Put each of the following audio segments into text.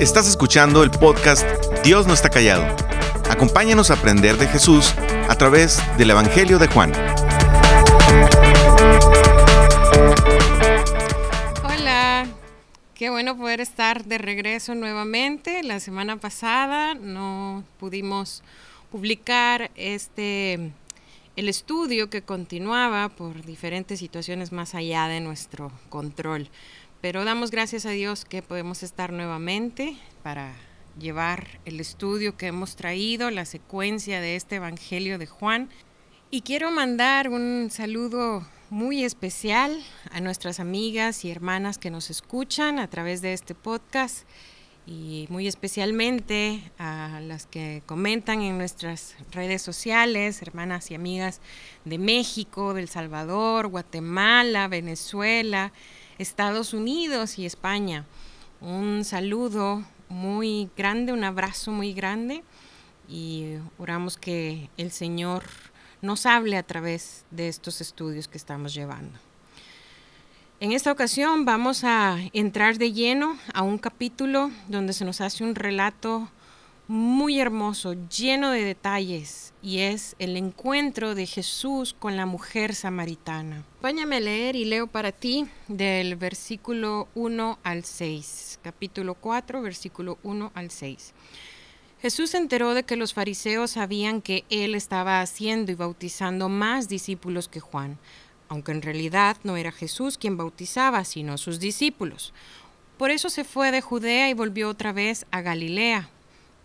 Estás escuchando el podcast Dios no está callado. Acompáñanos a aprender de Jesús a través del Evangelio de Juan. Hola, qué bueno poder estar de regreso nuevamente. La semana pasada no pudimos publicar este el estudio que continuaba por diferentes situaciones más allá de nuestro control. Pero damos gracias a Dios que podemos estar nuevamente para llevar el estudio que hemos traído, la secuencia de este Evangelio de Juan. Y quiero mandar un saludo muy especial a nuestras amigas y hermanas que nos escuchan a través de este podcast y muy especialmente a las que comentan en nuestras redes sociales, hermanas y amigas de México, del Salvador, Guatemala, Venezuela, Estados Unidos y España. Un saludo muy grande, un abrazo muy grande y oramos que el Señor nos hable a través de estos estudios que estamos llevando. En esta ocasión vamos a entrar de lleno a un capítulo donde se nos hace un relato muy hermoso, lleno de detalles, y es el encuentro de Jesús con la mujer samaritana. Acompáñame a leer y leo para ti del versículo 1 al 6, capítulo 4, versículo 1 al 6. Jesús se enteró de que los fariseos sabían que él estaba haciendo y bautizando más discípulos que Juan, aunque en realidad no era Jesús quien bautizaba, sino sus discípulos. Por eso se fue de Judea y volvió otra vez a Galilea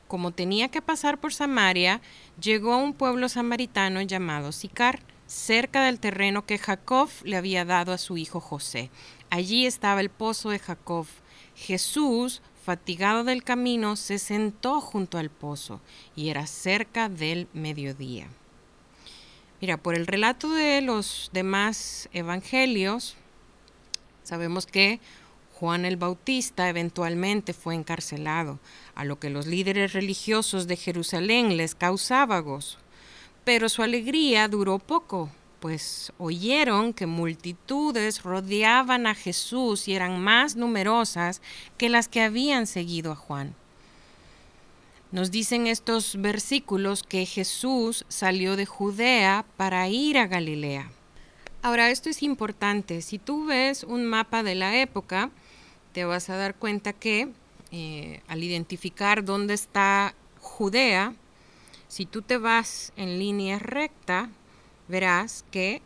como tenía que pasar por Samaria, llegó a un pueblo samaritano llamado Sicar, cerca del terreno que Jacob le había dado a su hijo José. Allí estaba el pozo de Jacob. Jesús, fatigado del camino, se sentó junto al pozo, y era cerca del mediodía. Mira, por el relato de los demás evangelios, sabemos que Juan el Bautista eventualmente fue encarcelado, a lo que los líderes religiosos de Jerusalén les causaba gozo. Pero su alegría duró poco, pues oyeron que multitudes rodeaban a Jesús y eran más numerosas que las que habían seguido a Juan. Nos dicen estos versículos que Jesús salió de Judea para ir a Galilea. Ahora, esto es importante. Si tú ves un mapa de la época, te vas a dar cuenta que eh, al identificar dónde está Judea, si tú te vas en línea recta, verás que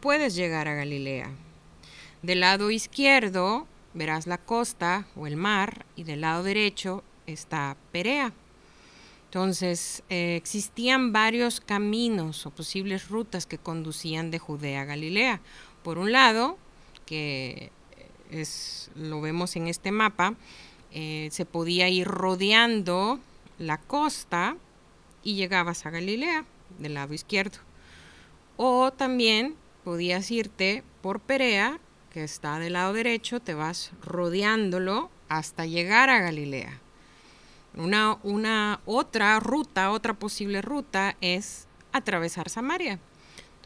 puedes llegar a Galilea. Del lado izquierdo verás la costa o el mar y del lado derecho está Perea. Entonces, eh, existían varios caminos o posibles rutas que conducían de Judea a Galilea. Por un lado, que es, lo vemos en este mapa, eh, se podía ir rodeando la costa y llegabas a Galilea del lado izquierdo. O también podías irte por Perea, que está del lado derecho, te vas rodeándolo hasta llegar a Galilea. Una, una otra ruta, otra posible ruta es atravesar Samaria.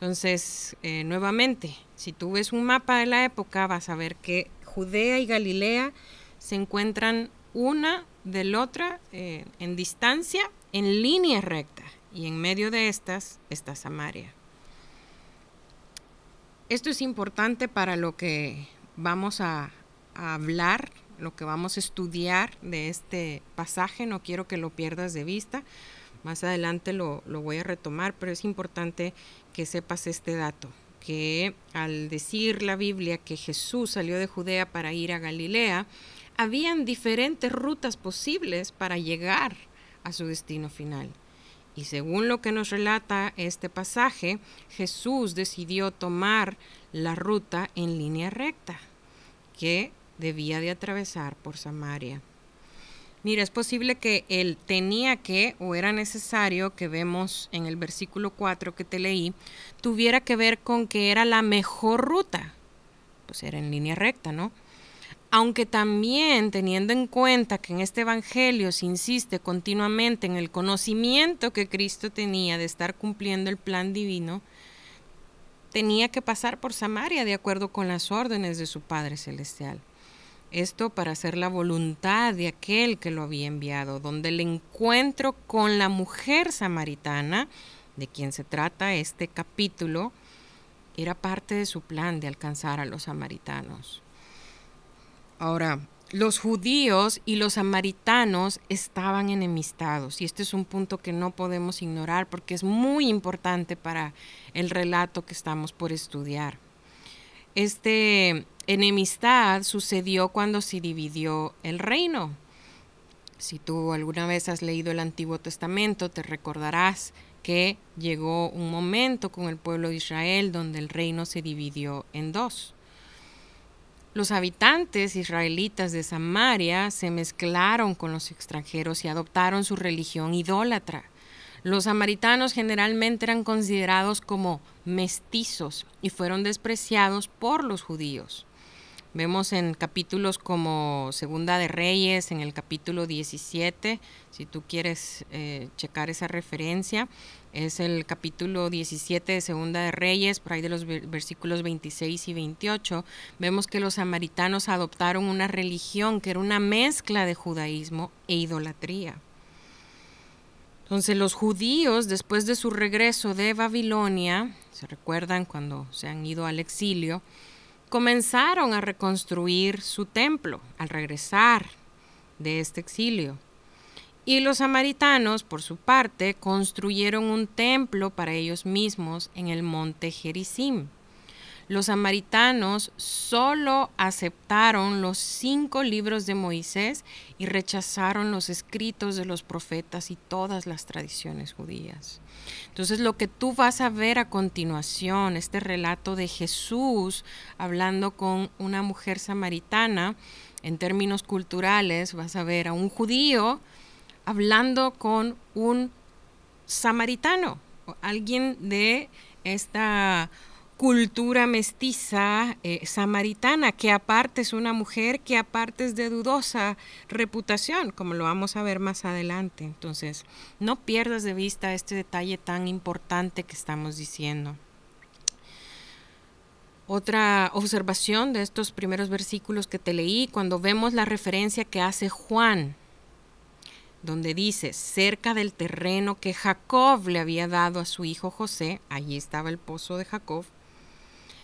Entonces, eh, nuevamente, si tú ves un mapa de la época, vas a ver que Judea y Galilea se encuentran una de la otra eh, en distancia, en línea recta, y en medio de estas está Samaria. Esto es importante para lo que vamos a, hablar, lo que vamos a estudiar de este pasaje, no quiero que lo pierdas de vista. Más adelante lo, lo voy a retomar, pero es importante que sepas este dato, que al decir la Biblia que Jesús salió de Judea para ir a Galilea, habían diferentes rutas posibles para llegar a su destino final. Y según lo que nos relata este pasaje, Jesús decidió tomar la ruta en línea recta, que debía de atravesar por Samaria. Mira, es posible que él tenía que o era necesario que vemos en el versículo 4 que te leí, tuviera que ver con que era la mejor ruta. Pues era en línea recta, ¿no? Aunque también teniendo en cuenta que en este Evangelio se insiste continuamente en el conocimiento que Cristo tenía de estar cumpliendo el plan divino, tenía que pasar por Samaria de acuerdo con las órdenes de su Padre Celestial. Esto para hacer la voluntad de aquel que lo había enviado, donde el encuentro con la mujer samaritana, de quien se trata este capítulo, era parte de su plan de alcanzar a los samaritanos. Ahora, los judíos y los samaritanos estaban enemistados y este es un punto que no podemos ignorar porque es muy importante para el relato que estamos por estudiar. Este enemistad sucedió cuando se dividió el reino. Si tú alguna vez has leído el Antiguo Testamento, te recordarás que llegó un momento con el pueblo de Israel donde el reino se dividió en dos. Los habitantes israelitas de Samaria se mezclaron con los extranjeros y adoptaron su religión idólatra. Los samaritanos generalmente eran considerados como mestizos y fueron despreciados por los judíos. Vemos en capítulos como Segunda de Reyes, en el capítulo 17, si tú quieres eh, checar esa referencia, es el capítulo 17 de Segunda de Reyes, por ahí de los versículos 26 y 28, vemos que los samaritanos adoptaron una religión que era una mezcla de judaísmo e idolatría. Entonces los judíos, después de su regreso de Babilonia, se recuerdan cuando se han ido al exilio, comenzaron a reconstruir su templo al regresar de este exilio. Y los samaritanos, por su parte, construyeron un templo para ellos mismos en el monte Gerizim. Los samaritanos solo aceptaron los cinco libros de Moisés y rechazaron los escritos de los profetas y todas las tradiciones judías. Entonces lo que tú vas a ver a continuación, este relato de Jesús hablando con una mujer samaritana, en términos culturales vas a ver a un judío hablando con un samaritano, alguien de esta cultura mestiza eh, samaritana, que aparte es una mujer que aparte es de dudosa reputación, como lo vamos a ver más adelante. Entonces, no pierdas de vista este detalle tan importante que estamos diciendo. Otra observación de estos primeros versículos que te leí, cuando vemos la referencia que hace Juan, donde dice, cerca del terreno que Jacob le había dado a su hijo José, allí estaba el pozo de Jacob,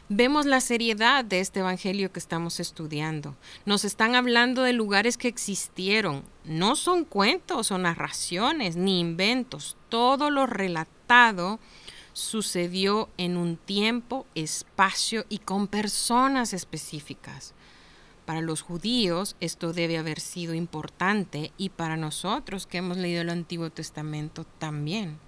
vemos la seriedad de este Evangelio que estamos estudiando. Nos están hablando de lugares que existieron. No son cuentos o narraciones ni inventos. Todo lo relatado sucedió en un tiempo, espacio y con personas específicas. Para los judíos esto debe haber sido importante y para nosotros que hemos leído el Antiguo Testamento también.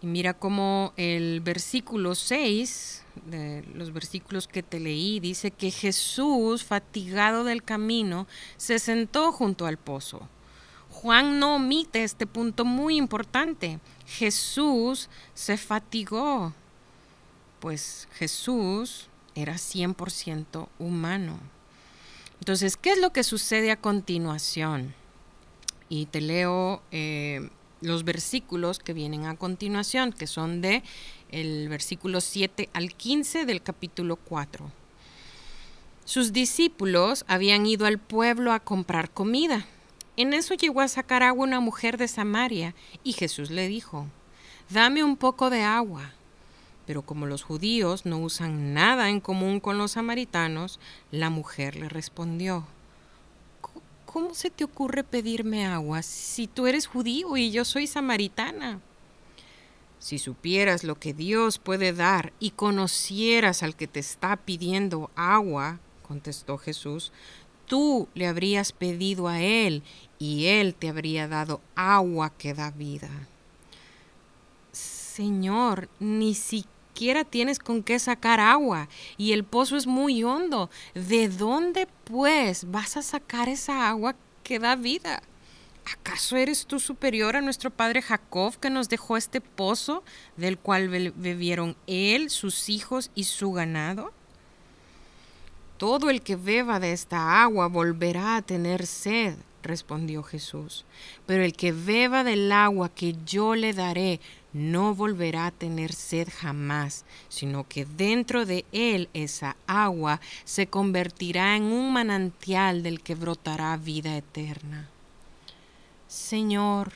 Y mira cómo el versículo 6, de los versículos que te leí, dice que Jesús, fatigado del camino, se sentó junto al pozo. Juan no omite este punto muy importante. Jesús se fatigó, pues Jesús era 100% humano. Entonces, ¿qué es lo que sucede a continuación? Y te leo eh, los versículos que vienen a continuación, que son de el versículo 7 al 15 del capítulo 4. Sus discípulos habían ido al pueblo a comprar comida. En eso llegó a sacar agua una mujer de Samaria, y Jesús le dijo, Dame un poco de agua. Pero como los judíos no usan nada en común con los samaritanos, la mujer le respondió, ¿cómo se te ocurre pedirme agua si tú eres judío y yo soy samaritana? Si supieras lo que Dios puede dar y conocieras al que te está pidiendo agua, contestó Jesús, tú le habrías pedido a Él y Él te habría dado agua que da vida. Señor, ni siquiera tienes con qué sacar agua y el pozo es muy hondo. ¿De dónde pues vas a sacar esa agua que da vida? ¿Acaso eres tú superior a nuestro padre Jacob que nos dejó este pozo del cual bebieron él, sus hijos y su ganado? Todo el que beba de esta agua volverá a tener sed, respondió Jesús, pero el que beba del agua que yo le daré no volverá a tener sed jamás, sino que dentro de él esa agua se convertirá en un manantial del que brotará vida eterna. Señor,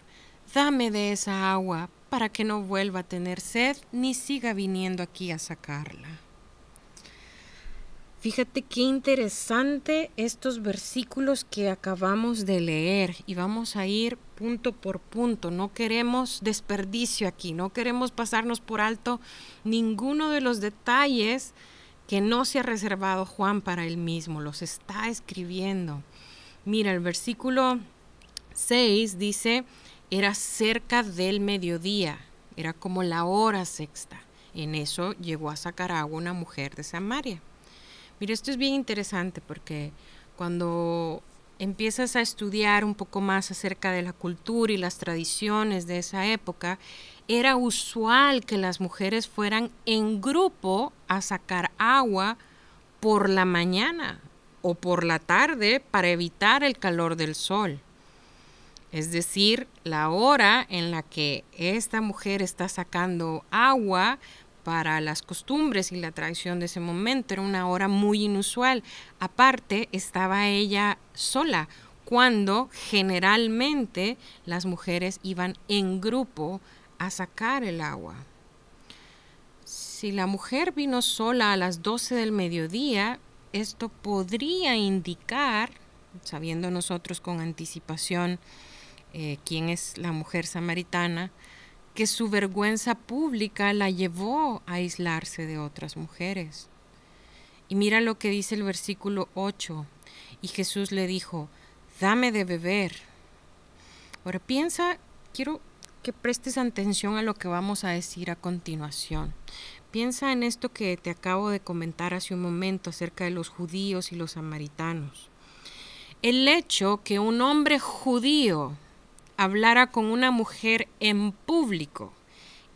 dame de esa agua para que no vuelva a tener sed ni siga viniendo aquí a sacarla. Fíjate qué interesante estos versículos que acabamos de leer y vamos a ir punto por punto. No queremos desperdicio aquí, no queremos pasarnos por alto ninguno de los detalles que no se ha reservado Juan para él mismo, los está escribiendo. Mira, el versículo 6 dice, era cerca del mediodía, era como la hora sexta. En eso llegó a sacar agua una mujer de Samaria. Mira, esto es bien interesante porque cuando empiezas a estudiar un poco más acerca de la cultura y las tradiciones de esa época, era usual que las mujeres fueran en grupo a sacar agua por la mañana o por la tarde para evitar el calor del sol. Es decir, la hora en la que esta mujer está sacando agua para las costumbres y la tradición de ese momento. Era una hora muy inusual. Aparte, estaba ella sola, cuando generalmente las mujeres iban en grupo a sacar el agua. Si la mujer vino sola a las 12 del mediodía, esto podría indicar, sabiendo nosotros con anticipación eh, quién es la mujer samaritana, que su vergüenza pública la llevó a aislarse de otras mujeres. Y mira lo que dice el versículo 8. Y Jesús le dijo, dame de beber. Ahora piensa, quiero que prestes atención a lo que vamos a decir a continuación. Piensa en esto que te acabo de comentar hace un momento acerca de los judíos y los samaritanos. El hecho que un hombre judío hablara con una mujer en público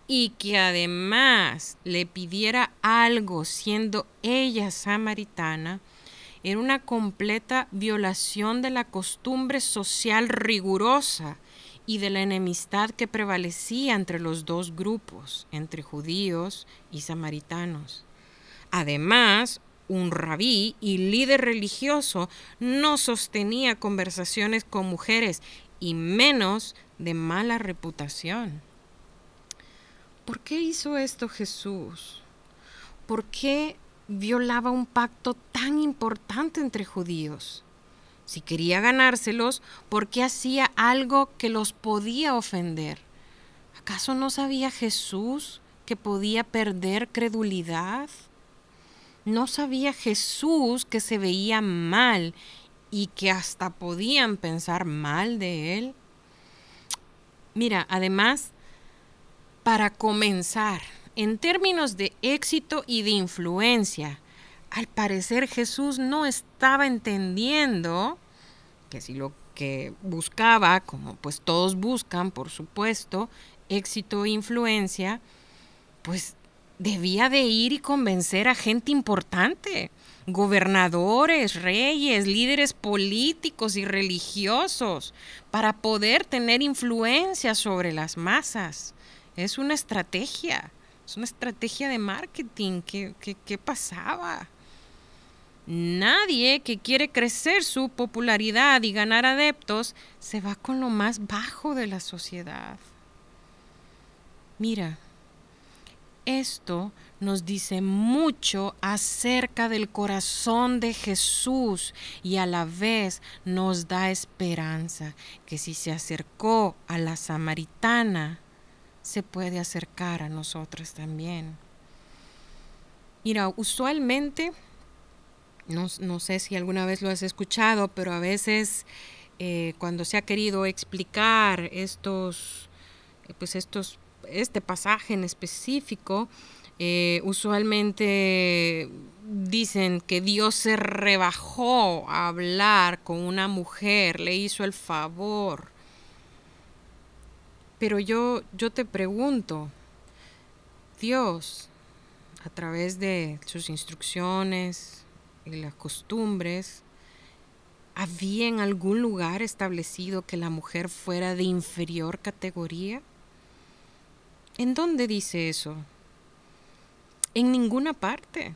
y que además le pidiera algo siendo ella samaritana, era una completa violación de la costumbre social rigurosa y de la enemistad que prevalecía entre los dos grupos, entre judíos y samaritanos. Además, un rabí y líder religioso no sostenía conversaciones con mujeres y menos de mala reputación. ¿Por qué hizo esto Jesús? ¿Por qué violaba un pacto tan importante entre judíos? Si quería ganárselos, ¿por qué hacía algo que los podía ofender? ¿Acaso no sabía Jesús que podía perder credulidad? ¿No sabía Jesús que se veía mal y que hasta podían pensar mal de él. Mira, además, para comenzar, en términos de éxito y de influencia, al parecer Jesús no estaba entendiendo que si lo que buscaba, como pues todos buscan, por supuesto, éxito e influencia, pues debía de ir y convencer a gente importante, gobernadores, reyes, líderes políticos y religiosos, para poder tener influencia sobre las masas. Es una estrategia, es una estrategia de marketing. ¿Qué, qué pasaba? Nadie que quiere crecer su popularidad y ganar adeptos se va con lo más bajo de la sociedad. Mira, esto nos dice mucho acerca del corazón de Jesús y a la vez nos da esperanza que si se acercó a la samaritana, se puede acercar a nosotros también. Mira, usualmente, no, sé si alguna vez lo has escuchado, pero a veces eh, cuando se ha querido explicar estos, pues estos este pasaje en específico, eh, usualmente dicen que Dios se rebajó a hablar con una mujer, le hizo el favor. Pero yo, yo te pregunto, Dios, a través de sus instrucciones y las costumbres, ¿Había en algún lugar establecido que la mujer fuera de inferior categoría? ¿En dónde dice eso? En ninguna parte.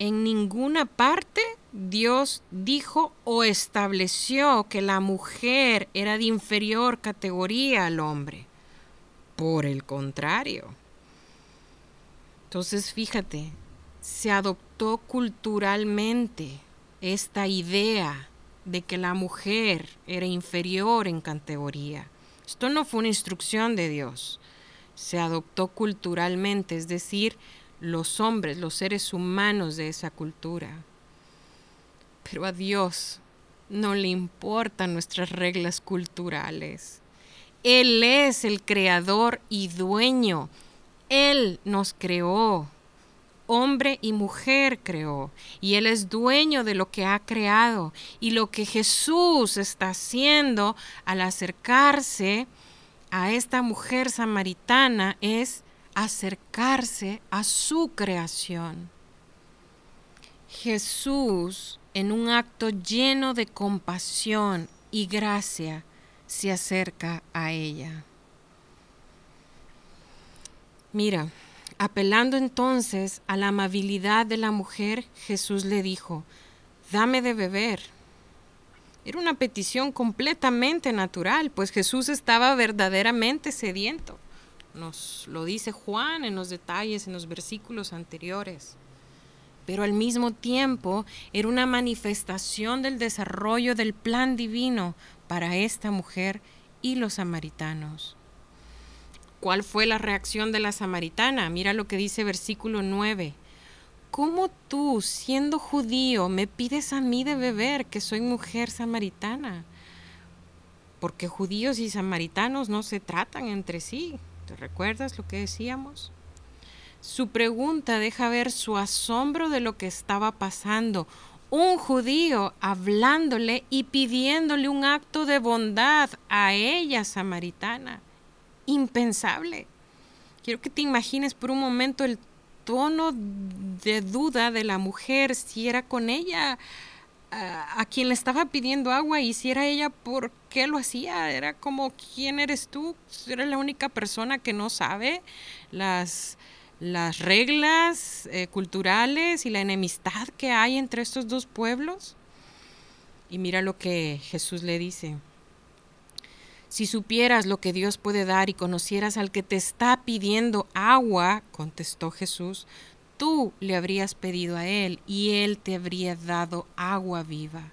En ninguna parte Dios dijo o estableció que la mujer era de inferior categoría al hombre. Por el contrario. Entonces, fíjate, se adoptó culturalmente esta idea de que la mujer era inferior en categoría. Esto no fue una instrucción de Dios. Se adoptó culturalmente, es decir, los hombres, los seres humanos de esa cultura. Pero a Dios no le importan nuestras reglas culturales. Él es el creador y dueño. Él nos creó. Hombre y mujer creó. Y Él es dueño de lo que ha creado. Y lo que Jesús está haciendo al acercarse a esta mujer samaritana es acercarse a su creación. Jesús, en un acto lleno de compasión y gracia, se acerca a ella. Mira, apelando entonces a la amabilidad de la mujer, Jesús le dijo, dame de beber. Era una petición completamente natural, pues Jesús estaba verdaderamente sediento. Nos lo dice Juan en los detalles, en los versículos anteriores. Pero al mismo tiempo era una manifestación del desarrollo del plan divino para esta mujer y los samaritanos. ¿Cuál fue la reacción de la samaritana? Mira lo que dice versículo 9. ¿Cómo tú, siendo judío, me pides a mí de beber que soy mujer samaritana? Porque judíos y samaritanos no se tratan entre sí. ¿Te recuerdas lo que decíamos? Su pregunta deja ver su asombro de lo que estaba pasando. Un judío hablándole y pidiéndole un acto de bondad a ella, samaritana. Impensable. Quiero que te imagines por un momento el tono de duda de la mujer si era con ella a, quien le estaba pidiendo agua y si era ella, ¿por qué lo hacía? Era como, ¿quién eres tú? ¿Eres la única persona que no sabe las, las reglas eh, culturales y la enemistad que hay entre estos dos pueblos? Y mira lo que Jesús le dice. Si supieras lo que Dios puede dar y conocieras al que te está pidiendo agua, contestó Jesús, tú le habrías pedido a Él y Él te habría dado agua viva.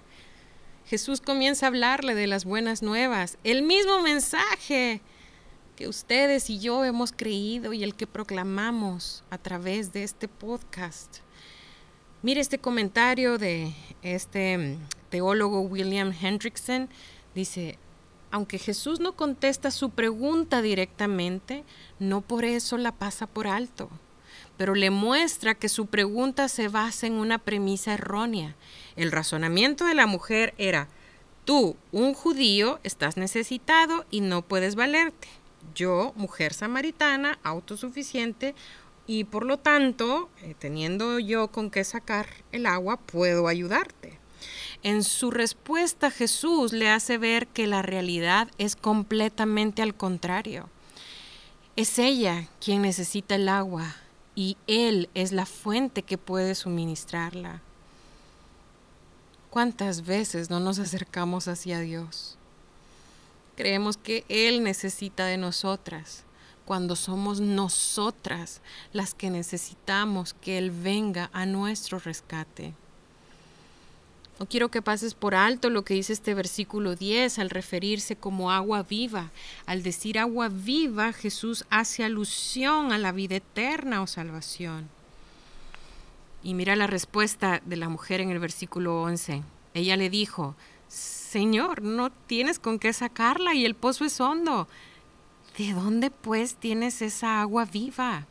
Jesús comienza a hablarle de las buenas nuevas, el mismo mensaje que ustedes y yo hemos creído y el que proclamamos a través de este podcast. Mire este comentario de este mm, teólogo William Hendrickson. Dice, aunque Jesús no contesta su pregunta directamente, no por eso la pasa por alto pero le muestra que su pregunta se basa en una premisa errónea. El razonamiento de la mujer era, tú, un judío, estás necesitado y no puedes valerte. Yo, mujer samaritana, autosuficiente, y por lo tanto, eh, teniendo yo con qué sacar el agua, puedo ayudarte. En su respuesta Jesús le hace ver que la realidad es completamente al contrario. Es ella quien necesita el agua, y Él es la fuente que puede suministrarla. ¿Cuántas veces no nos acercamos hacia Dios? Creemos que Él necesita de nosotras, cuando somos nosotras las que necesitamos que Él venga a nuestro rescate. No quiero que pases por alto lo que dice este versículo 10 al referirse como agua viva. Al decir agua viva, Jesús hace alusión a la vida eterna o salvación. Y mira la respuesta de la mujer en el versículo 11. Ella le dijo, Señor, no tienes con qué sacarla y el pozo es hondo. ¿De dónde pues tienes esa agua viva?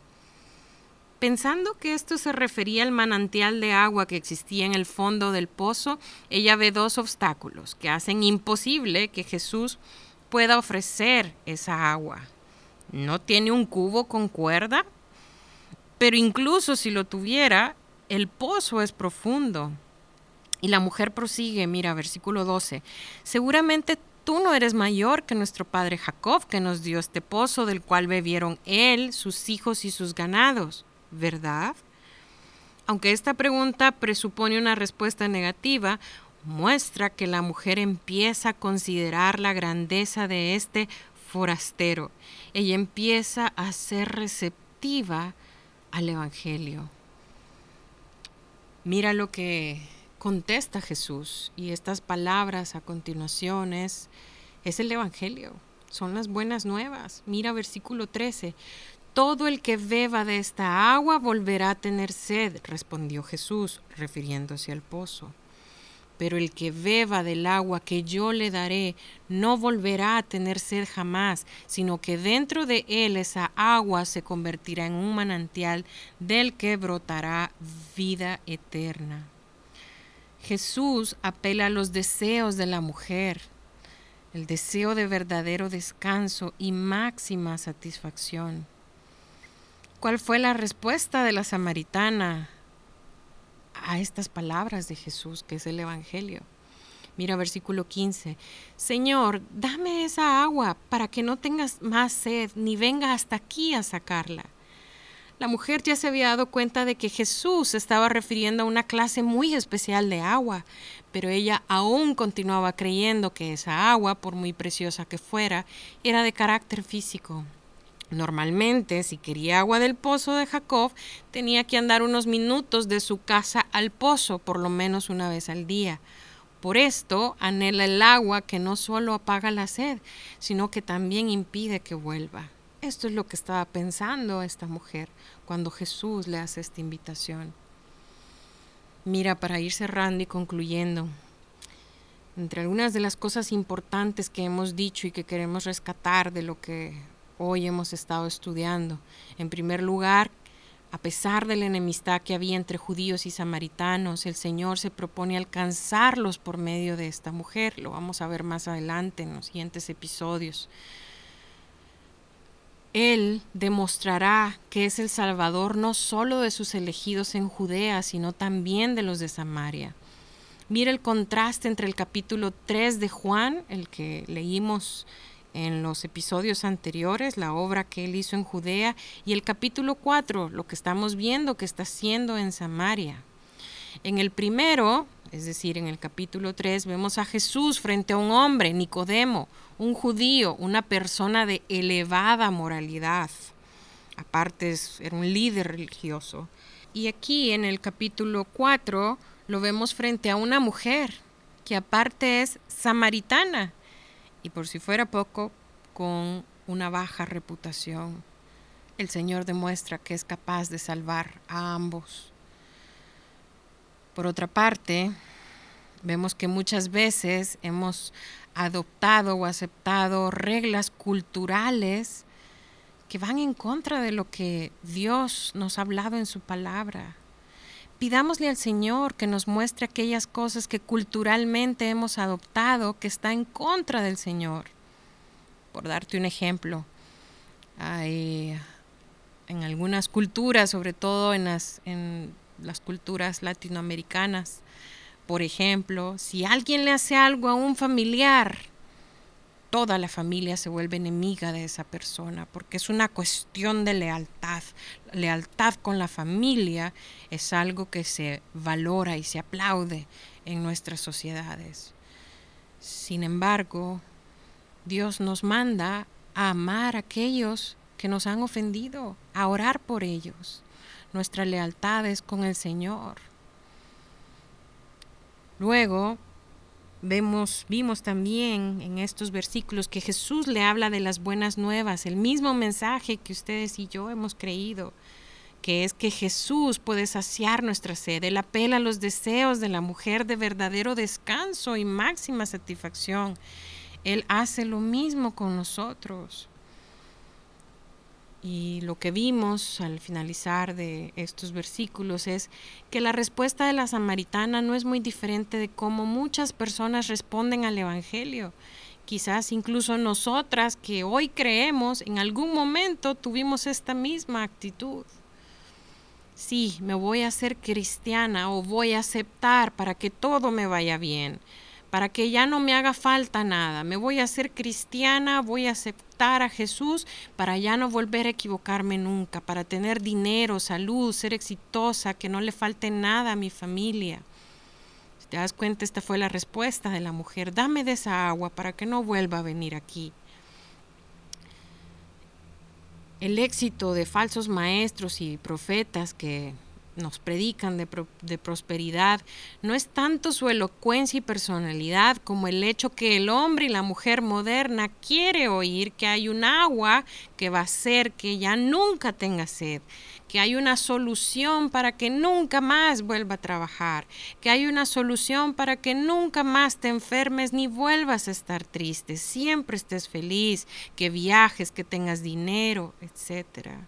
Pensando que esto se refería al manantial de agua que existía en el fondo del pozo, ella ve dos obstáculos que hacen imposible que Jesús pueda ofrecer esa agua. No tiene un cubo con cuerda, pero incluso si lo tuviera, el pozo es profundo. Y la mujer prosigue, mira, versículo 12, seguramente tú no eres mayor que nuestro padre Jacob, que nos dio este pozo del cual bebieron él, sus hijos y sus ganados, ¿verdad? Aunque esta pregunta presupone una respuesta negativa, muestra que la mujer empieza a considerar la grandeza de este forastero. Ella empieza a ser receptiva al Evangelio. Mira lo que contesta Jesús y estas palabras a continuación es, es el Evangelio, son las buenas nuevas. Mira versículo 13. Todo el que beba de esta agua volverá a tener sed, respondió Jesús, refiriéndose al pozo pero el que beba del agua que yo le daré no volverá a tener sed jamás, sino que dentro de él esa agua se convertirá en un manantial del que brotará vida eterna. Jesús apela a los deseos de la mujer, el deseo de verdadero descanso y máxima satisfacción. ¿Cuál fue la respuesta de la samaritana a estas palabras de Jesús, que es el Evangelio. Mira versículo 15. Señor, dame esa agua para que no tengas más sed, ni venga hasta aquí a sacarla. La mujer ya se había dado cuenta de que Jesús estaba refiriendo a una clase muy especial de agua, pero ella aún continuaba creyendo que esa agua, por muy preciosa que fuera, era de carácter físico. Normalmente, si quería agua del pozo de Jacob, tenía que andar unos minutos de su casa al pozo, por lo menos una vez al día. Por esto anhela el agua que no solo apaga la sed, sino que también impide que vuelva. Esto es lo que estaba pensando esta mujer cuando Jesús le hace esta invitación. Mira, para ir cerrando y concluyendo, entre algunas de las cosas importantes que hemos dicho y que queremos rescatar de lo que hoy hemos estado estudiando. En primer lugar, a pesar de la enemistad que había entre judíos y samaritanos, el Señor se propone alcanzarlos por medio de esta mujer. Lo vamos a ver más adelante en los siguientes episodios. Él demostrará que es el Salvador no solo de sus elegidos en Judea, sino también de los de Samaria. Mira el contraste entre el capítulo 3 de Juan, el que leímos en los episodios anteriores, la obra que él hizo en Judea, y el capítulo 4, lo que estamos viendo que está haciendo en Samaria. En el primero, es decir, en el capítulo 3, vemos a Jesús frente a un hombre, Nicodemo, un judío, una persona de elevada moralidad. Aparte, era un líder religioso. Y aquí en el capítulo 4 lo vemos frente a una mujer que aparte es samaritana, y por si fuera poco, con una baja reputación. El Señor demuestra que es capaz de salvar a ambos. Por otra parte, vemos que muchas veces hemos adoptado o aceptado reglas culturales que van en contra de lo que Dios nos ha hablado en su palabra. Pidámosle al Señor que nos muestre aquellas cosas que culturalmente hemos adoptado que está en contra del Señor. Por darte un ejemplo, hay en algunas culturas, sobre todo en las, en las culturas latinoamericanas, por ejemplo, si alguien le hace algo a un familiar, toda la familia se vuelve enemiga de esa persona, porque es una cuestión de lealtad. Lealtad con la familia es algo que se valora y se aplaude en nuestras sociedades. Sin embargo, Dios nos manda a amar a aquellos que nos han ofendido, a orar por ellos. Nuestra lealtad es con el Señor. Luego, Vemos, vimos también en estos versículos que Jesús le habla de las buenas nuevas, el mismo mensaje que ustedes y yo hemos creído, que es que Jesús puede saciar nuestra sed. Él apela a los deseos de la mujer de verdadero descanso y máxima satisfacción. Él hace lo mismo con nosotros. Y lo que vimos al finalizar de estos versículos es que la respuesta de la samaritana no es muy diferente de cómo muchas personas responden al Evangelio. Quizás incluso nosotras que hoy creemos, en algún momento tuvimos esta misma actitud. Sí, me voy a hacer cristiana o voy a aceptar para que todo me vaya bien, para que ya no me haga falta nada. Me voy a hacer cristiana, voy a aceptar a Jesús para ya no volver a equivocarme nunca, para tener dinero, salud, ser exitosa, que no le falte nada a mi familia. Si te das cuenta, esta fue la respuesta de la mujer. Dame de esa agua para que no vuelva a venir aquí. El éxito de falsos maestros y profetas que nos predican de, de, prosperidad no es tanto su elocuencia y personalidad como el hecho que el hombre y la mujer moderna quiere oír que hay un agua que va a hacer que ya nunca tenga sed, que hay una solución para que nunca más vuelva a trabajar, que hay una solución para que nunca más te enfermes ni vuelvas a estar triste, siempre estés feliz, que viajes, que tengas dinero, etcétera.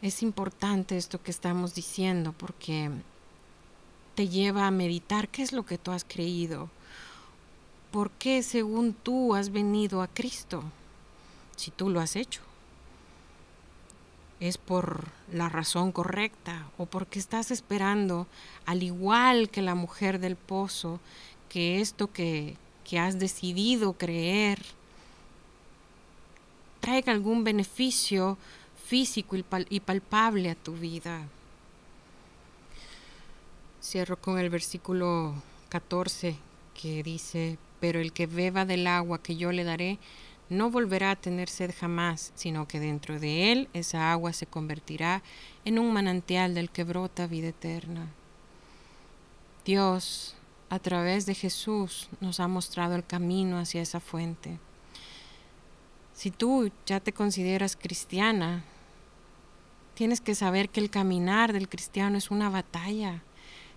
Es importante esto que estamos diciendo porque te lleva a meditar qué es lo que tú has creído. ¿Por qué según tú has venido a Cristo? Si tú lo has hecho. ¿Es por la razón correcta o porque estás esperando, al igual que la mujer del pozo, que esto que, que has decidido creer traiga algún beneficio físico y palpable a tu vida. Cierro con el versículo 14 que dice, pero el que beba del agua que yo le daré, no volverá a tener sed jamás, sino que dentro de él esa agua se convertirá en un manantial del que brota vida eterna. Dios, a través de Jesús, nos ha mostrado el camino hacia esa fuente. Si tú ya te consideras cristiana, Tienes que saber que el caminar del cristiano es una batalla.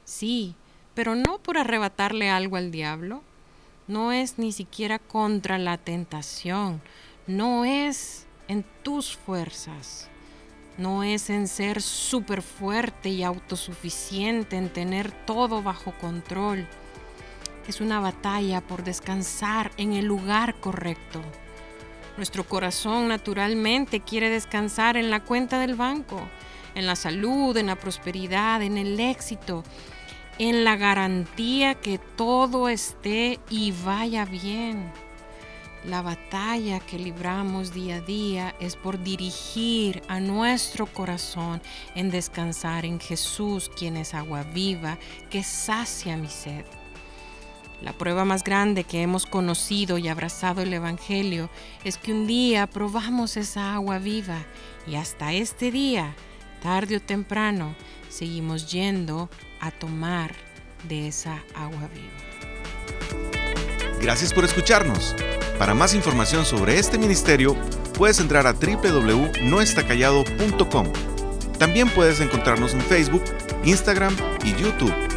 Sí, pero no por arrebatarle algo al diablo. No es ni siquiera contra la tentación. No es en tus fuerzas. No es en ser súper fuerte y autosuficiente, en tener todo bajo control. Es una batalla por descansar en el lugar correcto nuestro corazón naturalmente quiere descansar en la cuenta del banco, en la salud, en la prosperidad, en el éxito, en la garantía que todo esté y vaya bien. La batalla que libramos día a día es por dirigir a nuestro corazón en descansar en Jesús, quien es agua viva, que sacia mi sed. La prueba más grande que hemos conocido y abrazado el Evangelio es que un día probamos esa agua viva y hasta este día, tarde o temprano, seguimos yendo a tomar de esa agua viva. Gracias por escucharnos. Para más información sobre este ministerio, puedes entrar a www.noestacallado.com. También puedes encontrarnos en Facebook, Instagram y YouTube